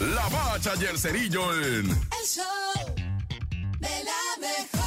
La Bacha y el Cerillo en... El show de la mejor.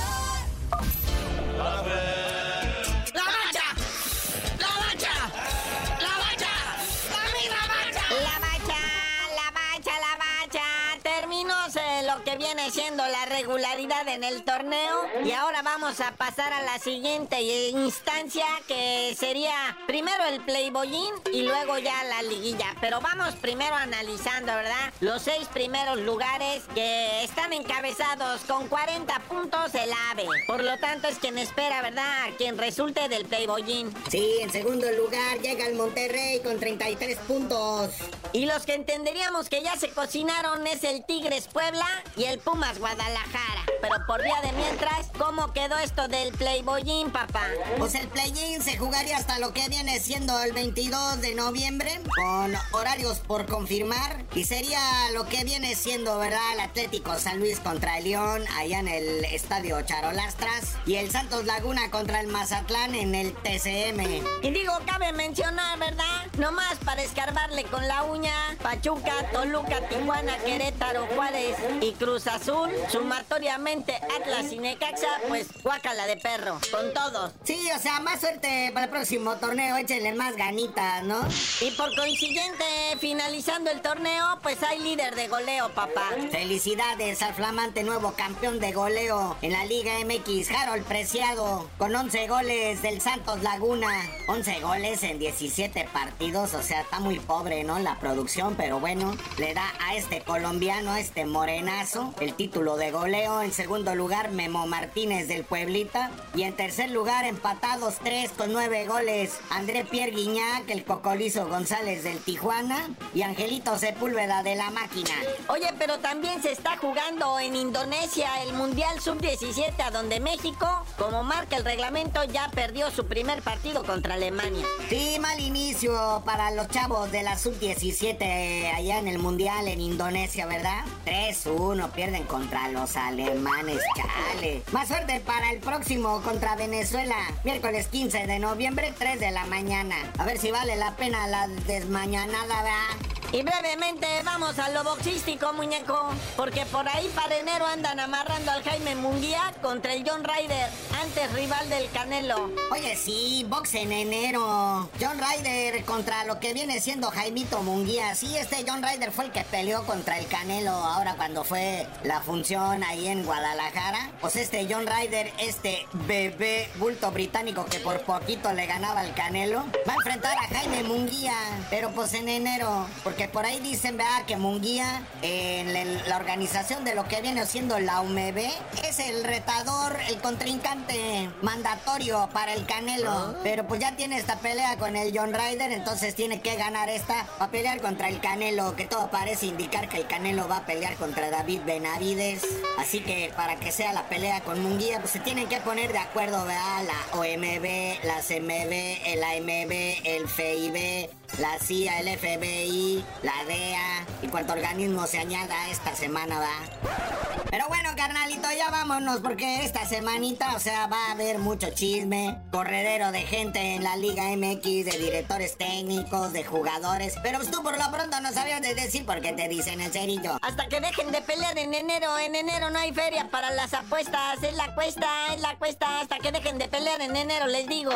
Lo que viene siendo la regularidad en el torneo. Y ahora vamos a pasar a la siguiente instancia que sería primero el Playboyín y luego ya la liguilla. Pero vamos primero analizando, ¿verdad? Los seis primeros lugares que están encabezados con 40 puntos el AVE. Por lo tanto es quien espera, ¿verdad? Quien resulte del Playboyín. Sí, en segundo lugar llega el Monterrey con 33 puntos. Y los que entenderíamos que ya se cocinaron es el Tigres Puebla y el Pumas Guadalajara. Pero por vía de mientras, ¿cómo quedó esto del Playboyín, papá? Pues el play-in se jugaría hasta lo que viene siendo el 22 de noviembre, con horarios por confirmar. Y sería lo que viene siendo, ¿verdad? El Atlético San Luis contra el León, allá en el Estadio Charolastras. Y el Santos Laguna contra el Mazatlán en el TCM. Y digo, cabe mencionar, ¿verdad? Nomás para escarbarle con la uña, Pachuca, Toluca, Tijuana, Querétaro, Juárez y Cruz Azul, sumatoriamente Atlas y Necaxa, pues guácala de perro, con todos. Sí, o sea, más suerte para el próximo torneo, échenle más ganitas, ¿no? Y por consiguiente, finalizando el torneo, pues hay líder de goleo, papá. Felicidades al flamante nuevo campeón de goleo en la Liga MX, Harold Preciado, con 11 goles del Santos Laguna. 11 goles en 17 partidos, o sea, está muy pobre, ¿no? La producción, pero bueno, le da a este colombiano, a este morenazo, el título de goleo. En segundo lugar, Memo Martínez del Pueblita. Y en tercer lugar, empatados 3 con 9 goles, André Pierre Guiñac, el Cocolizo González del Tijuana y Angelito Sepúlveda de la Máquina. Oye, pero también se está jugando en Indonesia el Mundial Sub-17, a donde México, como marca el reglamento, ya perdió su primer partido contra Alemania. Sí, mal inicio para los chavos de la sub-17 allá en el Mundial en Indonesia, ¿verdad? 3-1, pierden contra los alemanes, chale. Más suerte para el próximo contra Venezuela, miércoles 15 de noviembre, 3 de la mañana. A ver si vale la pena la desmañanada, ¿verdad? Y brevemente vamos a lo boxístico, muñeco. Porque por ahí para enero andan amarrando al Jaime Munguía contra el John Ryder, antes rival del Canelo. Oye, sí, box en enero. John Ryder contra lo que viene siendo Jaimito Munguía. Sí, este John Ryder fue el que peleó contra el Canelo ahora cuando fue la función ahí en Guadalajara. Pues este John Ryder, este bebé bulto británico que por poquito le ganaba al Canelo, va a enfrentar a Jaime Munguía. Pero pues en enero, porque por ahí dicen, vea, que Munguía, en la organización de lo que viene siendo la UMB, es el retador, el contrincante mandatorio para el Canelo. Pero pues ya tiene esta pelea con el John Ryder, entonces tiene que ganar esta para pelear contra el Canelo, que todo parece indicar que el Canelo va a pelear contra David Benavides. Así que para que sea la pelea con Munguía, pues se tienen que poner de acuerdo, vea, la OMB, la CMB, el AMB, el FIB, la CIA, el FBI, la DEA y cuánto organismo se añada esta semana, va. Pero bueno, carnalito, ya vámonos porque esta semanita, o sea, va a haber mucho chisme, corredero de gente en la Liga MX, de directores técnicos, de jugadores. Pero pues tú por lo pronto no sabías de decir por qué te dicen el cerillo. Hasta que dejen de pelear en enero. En enero no hay feria para las apuestas. Es la cuesta, es la cuesta. Hasta que dejen de pelear en enero, les digo.